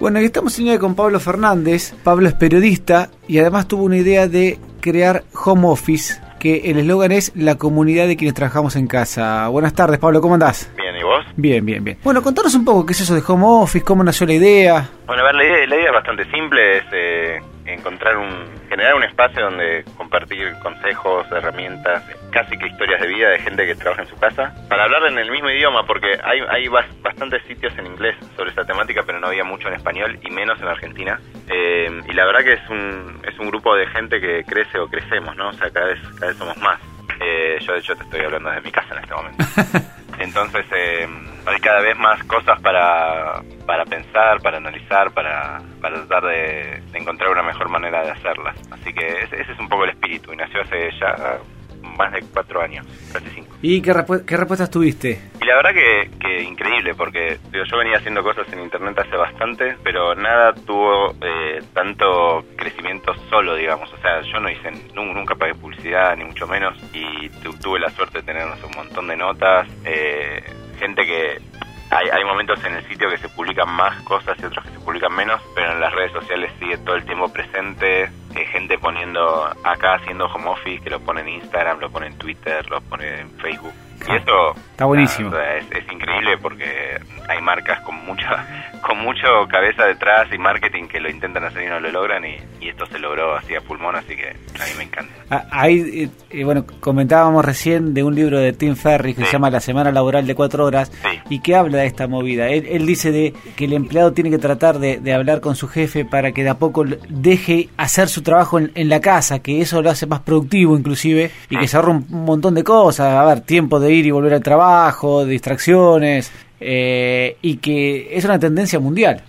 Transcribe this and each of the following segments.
Bueno, y estamos en línea con Pablo Fernández. Pablo es periodista y además tuvo una idea de crear home office, que el eslogan es la comunidad de quienes trabajamos en casa. Buenas tardes, Pablo, ¿cómo andás? Bien, ¿y vos? Bien, bien, bien. Bueno, contanos un poco qué es eso de home office, cómo nació la idea. Bueno, a ver, la idea, la idea es bastante simple, es eh, encontrar un, generar un espacio donde compartir consejos, herramientas, casi que historias de vida de gente que trabaja en su casa, para hablar en el mismo idioma, porque hay, hay bas- bastantes sitios en inglés sobre esta temática, pero no había mucho en español y menos en Argentina. Eh, y la verdad que es un, es un grupo de gente que crece o crecemos, ¿no? O sea, cada vez, cada vez somos más. Eh, yo de hecho te estoy hablando desde mi casa en este momento. Entonces eh, hay cada vez más cosas para, para pensar, para analizar, para, para tratar de, encontrar una mejor manera de hacerlas. Así que ese, ese es un poco el espíritu y nació hace ya más de cuatro años, casi cinco. ¿Y qué respuestas tuviste? La verdad que, que increíble, porque yo venía haciendo cosas en internet hace bastante, pero nada tuvo eh, tanto crecimiento solo, digamos. O sea, yo no hice, nu- nunca pagué publicidad, ni mucho menos, y tu- tuve la suerte de tener no sé, un montón de notas, eh, gente que... Hay, hay momentos en el sitio que se publican más cosas y otros que se publican menos, pero en las redes sociales sigue todo el tiempo presente, eh, gente poniendo acá haciendo home office, que lo pone en Instagram, lo pone en Twitter, lo pone en Facebook. Y eso Está buenísimo. nada, es, es increíble porque hay marcas con mucha con mucho cabeza detrás y marketing que lo intentan hacer y no lo logran y, y esto se logró así a pulmón, así que a mí me encanta. Ah, Ahí, eh, eh, bueno, comentábamos recién de un libro de Tim Ferriss que Sí. se llama La Semana Laboral de Cuatro Horas Sí. y que habla de esta movida. Él, él dice de que el empleado tiene que tratar de, de hablar con su jefe para que de a poco deje hacer su trabajo en, en la casa, que eso lo hace más productivo inclusive y que se ahorra un montón de cosas, a ver, tiempo de ir y volver al trabajo, distracciones, eh, y que es una tendencia mundial.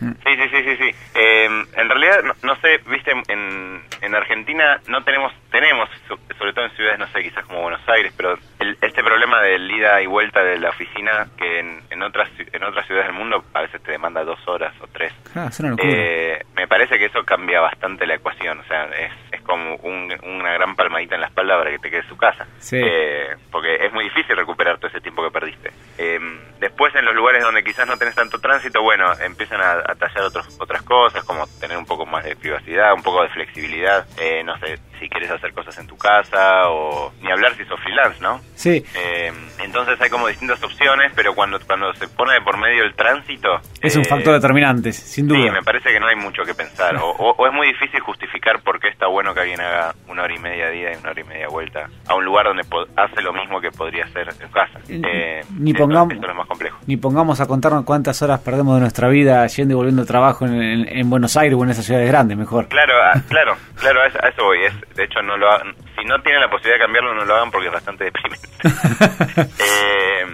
Sí. Sí, sí, sí, sí. Eh, en realidad, no, no sé, viste, en, en Argentina no tenemos, tenemos, so- sobre todo en ciudades, no sé, quizás como Buenos Aires, pero el- este problema del ida y vuelta de la oficina, que en, en, otras, en otras ciudades del mundo a veces te demanda dos horas o tres. Ah, es una locura. Eh, me parece que eso cambia bastante la ecuación, o sea, es, es como un- una gran palmadita en la espalda para que te quedes en su casa. Sí. Eh, porque es muy difícil recuperar todo ese tiempo que perdiste. Eh, después, en los lugares donde quizás no tenés tanto tránsito, bueno, empiezan a, tallar otros, otras cosas, como tener un poco más de privacidad, un poco de flexibilidad. Eh, no sé, si quieres hacer cosas en tu casa o ni hablar si sos freelance, ¿no? Sí, Eh, entonces hay como distintas opciones, pero cuando cuando se pone de por medio el tránsito... es un eh, factor determinante, sin duda. Sí, me parece que no hay mucho que pensar. O, o- o es muy difícil justificar por qué está bueno que alguien haga una hora y media día y una hora y media vuelta a un lugar donde hace lo mismo que podría hacer en casa. Eh, ni pongamos- esto es más complejo. ni pongamos a contarnos cuántas horas perdemos de nuestra vida yendo y volviendo al trabajo en, en- en Buenos Aires o en esas ciudades grandes, mejor. Claro, ah, claro, claro, a eso, a eso voy. Es, de hecho, no lo ha- si no tienen la posibilidad de cambiarlo, no lo hagan porque es bastante deprimente. Eh,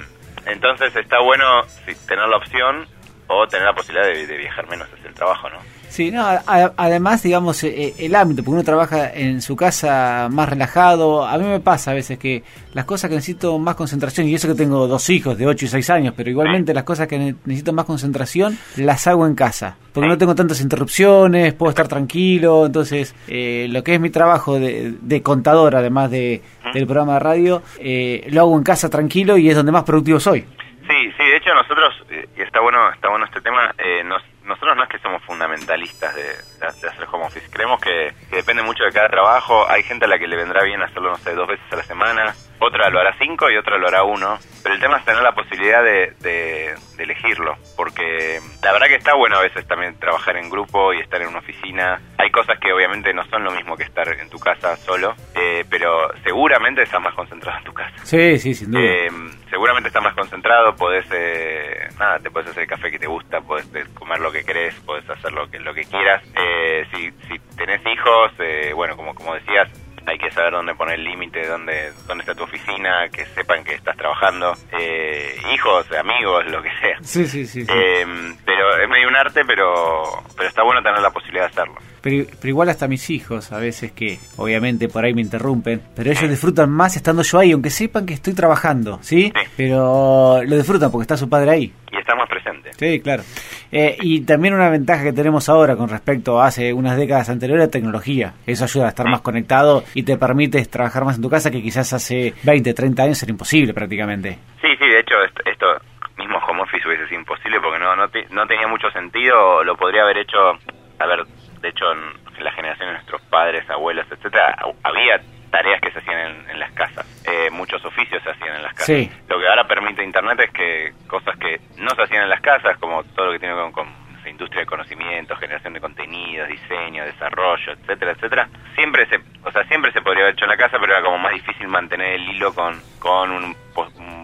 entonces está bueno tener la opción o tener la posibilidad de, de viajar menos hacia el trabajo, ¿no? Sí, no, a- además, digamos, eh, el ámbito, porque uno trabaja en su casa más relajado. A mí me pasa a veces que las cosas que necesito más concentración, y eso que tengo dos hijos de 8 y 6 años, pero igualmente las cosas que ne- necesito más concentración las hago en casa, porque no tengo tantas interrupciones, puedo estar tranquilo. Entonces, eh, lo que es mi trabajo de, de contador, además de, del programa de radio, eh, lo hago en casa tranquilo y es donde más productivo soy. Sí, sí, de hecho nosotros, eh, y está bueno, está bueno este tema, eh, nos- nosotros no es que somos fundamentalistas de, de hacer home office, creemos que, que depende mucho de cada trabajo, hay gente a la que le vendrá bien hacerlo, no sé, dos veces a la semana, otra lo hará cinco y otra lo hará uno, pero el tema es tener la posibilidad de, de- de elegirlo, porque la verdad que está bueno a veces también trabajar en grupo y estar en una oficina, hay cosas que obviamente no son lo mismo que estar en tu casa solo, eh, pero seguramente estás más concentrado en tu casa. Sí, sí, sin duda. Eh, seguramente estás más concentrado, podés, eh, nada, te podés hacer el café que te gusta, podés comer lo que querés, podés hacer lo que, lo que quieras. Eh, si, si tenés hijos, eh, bueno, como, como decías, hay que saber dónde poner el límite, dónde, dónde está tu oficina, que sepan que estás trabajando. Eh, hijos, amigos, lo que sea. sí, sí, sí. sí. Eh, pero es medio un arte, pero, pero está bueno tener la posibilidad de hacerlo. Pero, pero igual hasta mis hijos, a veces que obviamente por ahí me interrumpen, pero ellos disfrutan más estando yo ahí, aunque sepan que estoy trabajando, ¿sí? Sí. Pero lo disfrutan porque está su padre ahí. Y está más presente. Sí, claro. Eh, y también una ventaja que tenemos ahora con respecto a hace unas décadas anteriores, la tecnología. Eso ayuda a estar más conectado y te permite trabajar más en tu casa que quizás hace 20, 30 años era imposible prácticamente. Sí, sí, de hecho, esto, esto mismo home office hubiese sido imposible porque no no, no tenía mucho sentido, lo podría haber hecho, a ver, de hecho en, la generación de nuestros padres, abuelos, etcétera, había tareas que se hacían en, las casas, eh, muchos oficios se hacían en las casas. Lo que ahora permite Internet es que cosas que no se hacían en las casas, como todo lo que tiene con, con industria de conocimiento, generación de contenidos, diseño, desarrollo, etcétera, etcétera, siempre se, o sea, siempre se podría haber hecho en la casa, pero era como más difícil mantener el hilo con, con un,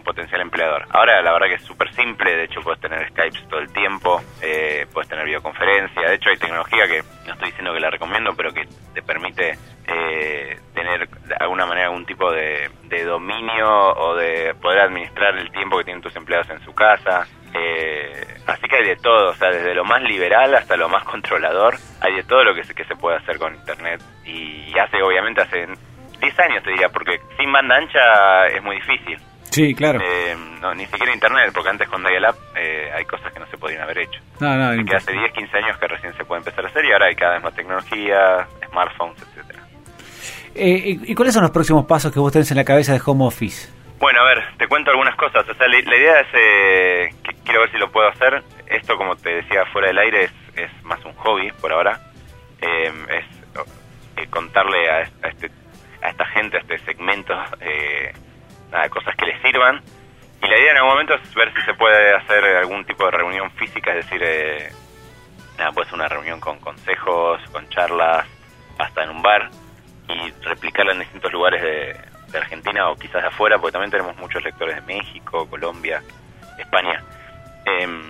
potencial empleador. Ahora la verdad que es súper simple, de hecho puedes tener Skype todo el tiempo, eh, puedes tener videoconferencia, de hecho hay tecnología que no estoy diciendo que la recomiendo, pero que te permite eh, tener de alguna manera algún tipo de, de dominio o de poder administrar el tiempo que tienen tus empleados en su casa. Eh, así que hay de todo, o sea, desde lo más liberal hasta lo más controlador, hay de todo lo que se, que se puede hacer con Internet. Y hace, obviamente, hace 10 años te diría, porque sin banda ancha es muy difícil. Sí, claro. Eh, no, ni siquiera Internet, porque antes con Dial-Up eh, hay cosas que no se podían haber hecho. No, no, Así que hace 10, 15 años que recién se puede empezar a hacer y ahora hay cada vez más tecnología, smartphones, etcétera. Eh, ¿Y cuáles son los próximos pasos que vos tenés en la cabeza de Home Office? Bueno, a ver, te cuento algunas cosas. O sea, la, idea es, eh, que quiero ver si lo puedo hacer. Esto, como te decía, fuera del aire es, es más un hobby por ahora. Em, es eh, contarle a, este, a esta gente, a este segmento, eh, cosas que les sirvan. Y la idea en algún momento es ver si se puede hacer algún tipo de reunión física, es decir, eh, nada, puede ser una reunión con consejos, con charlas, hasta en un bar, y replicarla en distintos lugares de, de Argentina o quizás de afuera, porque también tenemos muchos lectores de México, Colombia, España. Em,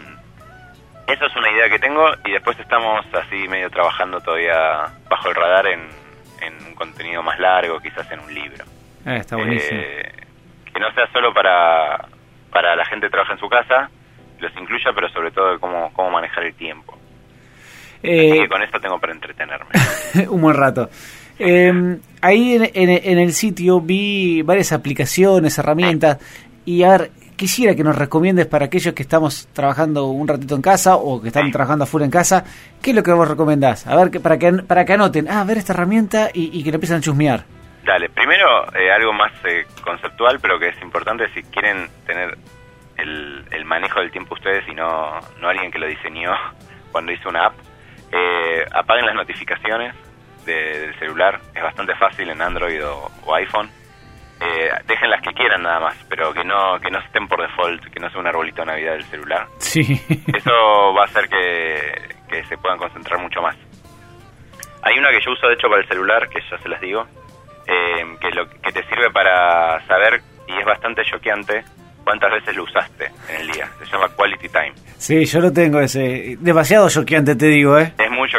eso es una idea que tengo y después estamos así medio trabajando todavía bajo el radar en, un contenido más largo, quizás en un libro. Ah, está buenísimo. Eh, que no sea solo para, para la gente que trabaja en su casa, los incluya, pero sobre todo de cómo, cómo manejar el tiempo. Eh, con esto tengo para entretenerme. un buen rato. Eh, ahí en, el sitio vi varias aplicaciones, herramientas, y a ver, quisiera que nos recomiendes para aquellos que estamos trabajando un ratito en casa o que están trabajando afuera en casa, ¿qué es lo que vos recomendás? A ver, que, para, que, para que anoten, ah, a ver esta herramienta y, que lo empiecen a chusmear. Dale, primero eh, algo más eh, conceptual, pero que es importante si quieren tener el, el, manejo del tiempo ustedes y no, no alguien que lo diseñó cuando hizo una app. Eh, apaguen las notificaciones, del celular. Es bastante fácil en Android o, iPhone. Eh, dejen las que quieran nada más, pero que no que no estén por default, que no sea un arbolito de Navidad del celular. Sí. Eso va a hacer que, que se puedan concentrar mucho más. Hay una que yo uso de hecho para el celular, que ya se las digo, eh, que, lo, que te sirve para saber, y es bastante choqueante, cuántas veces lo usaste en el día. Se llama Quality Time. Sí, yo lo tengo ese. Demasiado choqueante, te digo, ¿eh? Es mucho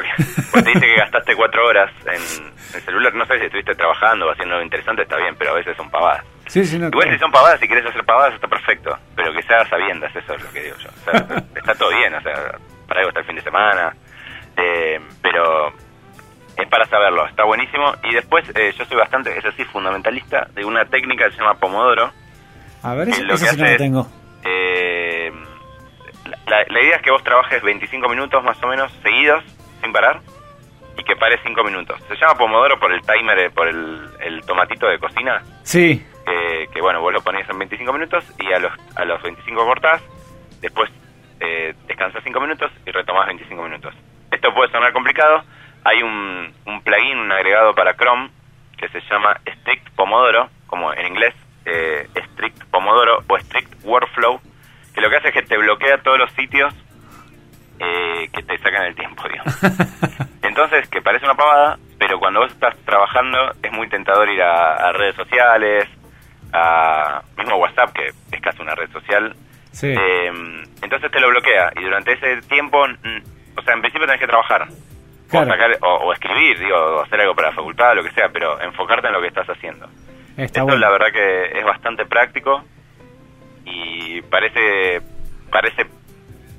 Pues te dice que gastaste cuatro horas en el celular. No sé si estuviste trabajando o haciendo algo interesante, está bien, pero a veces son pavadas. Sí, sí, no. Igual si son pavadas, si quieres hacer pavadas, está perfecto. Pero que se haga sabiendas, eso es lo que digo yo. O sea, está todo bien, o sea, para algo está el fin de semana. Eh, pero es para saberlo, está buenísimo. Y después, eh, yo soy bastante, es así, fundamentalista de una técnica que se llama Pomodoro a ver, eso, sí no lo tengo. Eh, la, idea es que vos trabajes 25 minutos más o menos seguidos, sin parar, y que pares 5 minutos. Se llama Pomodoro por el timer, eh, por el, tomatito de cocina. Sí. que bueno, vos lo pones en 25 minutos y a los, a los 25 cortás, después eh, descansas 5 minutos y retomás 25 minutos. Esto puede sonar complicado. Hay un, un plugin, un agregado para Chrome que se llama Strict Pomodoro, como en inglés, eh, Strict Pomodoro o Strict Workflow, que lo que hace es que te bloquea todos los sitios eh, que te sacan el tiempo, digamos. Entonces, que parece una pavada, pero cuando vos estás trabajando es muy tentador ir a, redes sociales, a mismo WhatsApp, que es casi una red social. Eh, entonces te lo bloquea y durante ese tiempo, o sea, en principio tenés que trabajar. O, escribir, digo, o hacer algo para la facultad, lo que sea, pero enfocarte en lo que estás haciendo. Esto la verdad que es bastante práctico y parece parece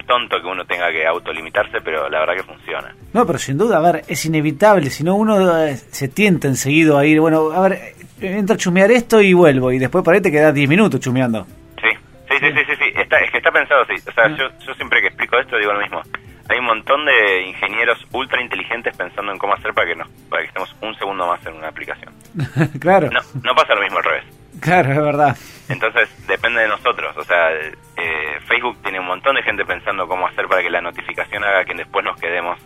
tonto que uno tenga que autolimitarse, pero la verdad que funciona. No, pero sin duda, a ver, es inevitable, si no uno eh, se tienta enseguida a ir, bueno, a ver, eh, entro a chumear esto y vuelvo, y después por ahí te quedas 10 minutos chumeando. Sí, sí, sí, sí, sí, Está, es que está pensado así, o sea, ah. yo, yo siempre que explico esto digo lo mismo hay un montón de ingenieros ultra inteligentes pensando en cómo hacer para que nos, para que estemos un segundo más en una aplicación. claro. No, no pasa lo mismo al revés. Claro, es verdad. Entonces depende de nosotros. O sea, eh, Facebook tiene un montón de gente pensando cómo hacer para que la notificación haga que después nos quedemos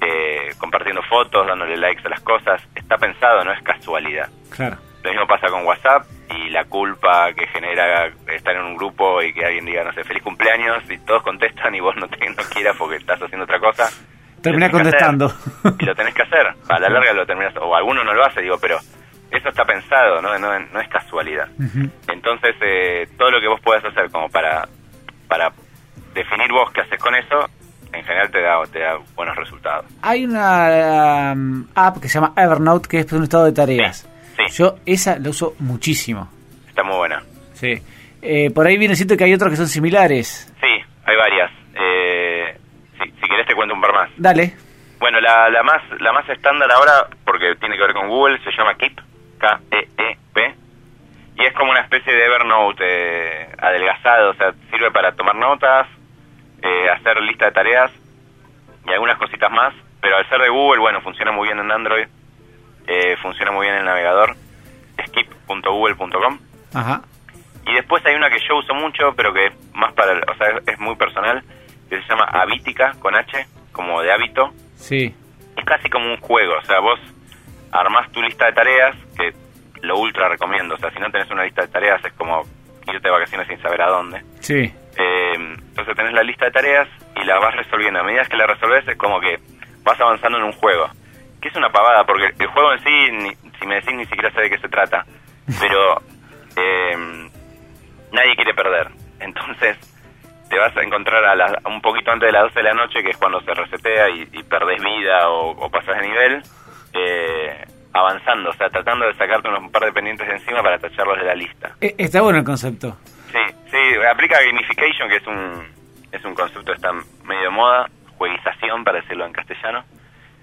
eh, compartiendo fotos, dándole likes a las cosas. Está pensado, no es casualidad. Claro. Lo mismo pasa con WhatsApp y la culpa que genera estar en un grupo y que alguien diga, no sé, feliz cumpleaños y todos contestan y vos no, te, no quieras porque estás haciendo otra cosa. Termina contestando. Y lo tenés que hacer. A la larga lo terminas, o alguno no lo hace, digo, pero eso está pensado, no, no, no es casualidad. Entonces, eh, todo lo que vos puedas hacer como para, para definir vos qué haces con eso, en general te da, te da buenos resultados. Hay una um, app que se llama Evernote que es un estado de tareas. Sí. Yo esa la uso muchísimo. Está muy buena. Sí. Eh, por ahí viene siento que hay otros que son similares. Sí, hay varias. Eh, si, si querés te cuento un par más. Dale. Bueno, la, la más la más estándar ahora, porque tiene que ver con Google, se llama Keep, K-E-E-P, y es como una especie de Evernote eh, adelgazado, o sea, sirve para tomar notas, eh, hacer lista de tareas y algunas cositas más, pero al ser de Google, bueno, funciona muy bien en Android, eh, funciona muy bien en el navegador, skip.google.com. Ajá. Y después hay una que yo uso mucho, pero que es más para, o sea, es, es muy personal, que se llama Habitica, con H, como de hábito, Sí. es casi como un juego, o sea, vos armás tu lista de tareas, que lo ultra recomiendo, o sea, si no tenés una lista de tareas es como irte de vacaciones sin saber a dónde. Sí. Eh, entonces tenés la lista de tareas y la vas resolviendo. A medida que la resolves es como que vas avanzando en un juego. Que es una pavada, porque el juego en sí, ni- si me decís, ni siquiera sé de qué se trata. Pero eh, nadie quiere perder. Entonces te vas a encontrar a las- un poquito antes de las 12 de la noche, que es cuando se resetea y, y perdés vida o, o pasas de nivel, eh, avanzando, o sea, tratando de sacarte unos un par de pendientes de encima para tacharlos de la lista. E- Está bueno el concepto. Sí, sí, aplica gamification, que es un, es un concepto que está medio de moda, jueguización, para decirlo en castellano,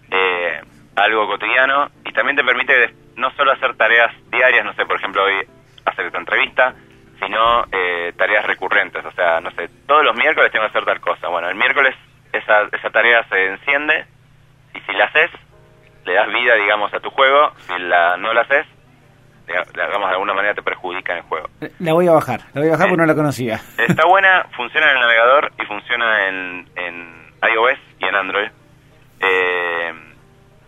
eh, algo cotidiano, y también te permite no solo hacer tareas diarias, no sé, por ejemplo, hoy hacer esta entrevista, sino eh, tareas recurrentes, o sea, no sé, todos los miércoles tengo que hacer tal cosa. Bueno, el miércoles esa, esa tarea se enciende, y si la haces, le das vida, digamos, a tu juego, si la no la haces, digamos, de alguna manera te perjudica en el juego. La voy a bajar. La voy a bajar porque no la conocía. Está buena, funciona en el navegador y funciona en, en iOS y en Android. Eh,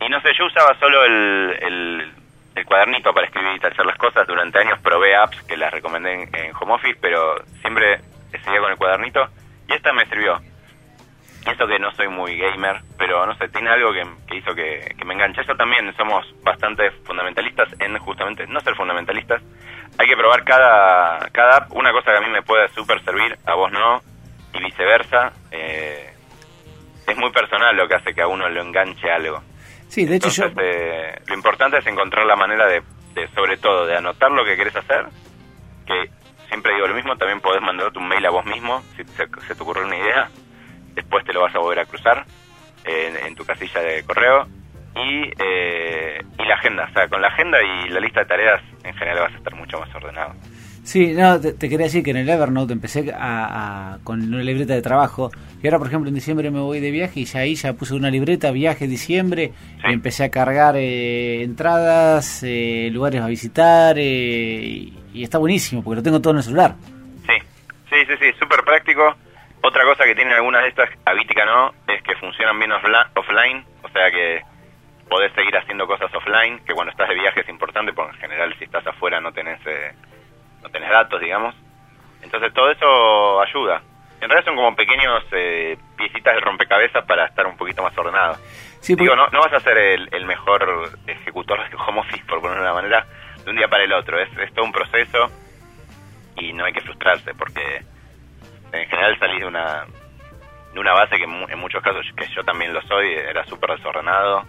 y no sé, yo usaba solo el, el, el cuadernito para escribir y tachar las cosas. Durante años probé apps que las recomendé en, en home office, pero siempre seguía con el cuadernito. Y esta me sirvió. Y que no soy muy gamer, pero no sé, tiene algo que, hizo que, que me enganche. Eso también somos bastante fundamentalistas en justamente no ser fundamentalistas. Hay que probar cada, cada app. Una cosa que a mí me puede súper servir, a vos no, y viceversa. Eh, es muy personal lo que hace que a uno lo enganche algo. Sí, de hecho yo... eh, lo importante es encontrar la manera de, de, sobre todo, de anotar lo que querés hacer, que siempre digo lo mismo, también podés mandarte un mail a vos mismo, si se, se te ocurre una idea, después te lo vas a volver a cruzar eh, en, en, tu casilla de correo, y, eh, y la agenda, o sea, con la agenda y la lista de tareas en general vas a estar mucho más ordenado. Sí, no, te, te, quería decir que en el Evernote empecé a, a, con una libreta de trabajo y ahora, por ejemplo, en diciembre me voy de viaje y ya ahí ya puse una libreta, viaje diciembre, Sí. y empecé a cargar eh, entradas, eh, lugares a visitar eh, y, está buenísimo porque lo tengo todo en el celular. Sí, sí, sí, sí, súper práctico. Otra cosa que tienen algunas de estas, Habitica no, es que funcionan bien offline, o sea que podés seguir haciendo cosas offline, que cuando estás de viaje es importante, porque en general si estás afuera no tenés, eh, tenés datos, digamos. Entonces todo eso ayuda. En realidad son como pequeños eh, piecitas de rompecabezas para estar un poquito más ordenado. Sí, Digo, no, no vas a ser el, el mejor ejecutor de home office, por ponerlo de una manera, de un día para el otro. Es, es todo un proceso y no hay que frustrarse porque en general salís de una de una base que en muchos casos, que yo también lo soy, era súper desordenado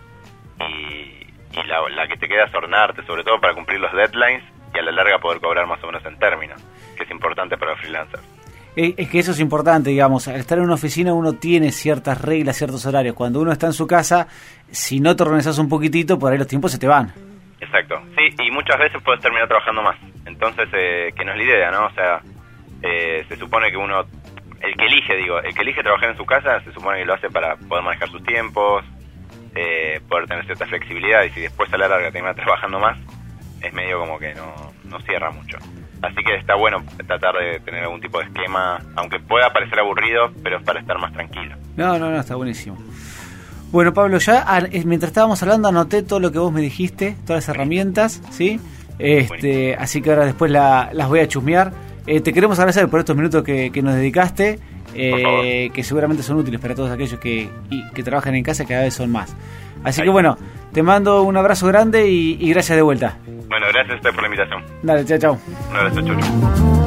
y, y la, la que te queda es ordenarte, sobre todo para cumplir los deadlines y a la larga poder cobrar más o menos en términos, que es importante para los freelancers. Eh, Es que eso es importante, digamos. Al estar en una oficina uno tiene ciertas reglas, ciertos horarios. Cuando uno está en su casa, si no te organizas un poquitito, por ahí los tiempos se te van. Exacto, sí, y muchas veces puedes terminar trabajando más. Entonces, eh, que no es la idea, ¿no? O sea, eh, se supone que uno, el que elige, digo, el que elige trabajar en su casa, se supone que lo hace para poder manejar sus tiempos, eh, poder tener cierta flexibilidad, y si después a la larga termina trabajando más, es medio como que no, no cierra mucho. Así que está bueno tratar de tener algún tipo de esquema, aunque pueda parecer aburrido, pero es para estar más tranquilo. No, no, no, está buenísimo. Bueno, Pablo, ya mientras estábamos hablando anoté todo lo que vos me dijiste, todas las herramientas, ¿sí? Este, así que ahora después las voy a chusmear. Eh, te queremos agradecer por estos minutos que, nos dedicaste, eh, que seguramente son útiles para todos aquellos que, que trabajan en casa, que cada vez son más. Así que bueno, te mando un abrazo grande y, gracias de vuelta. Bueno, gracias a usted por la invitación. Dale, chao, chao. Un abrazo, chau, chau.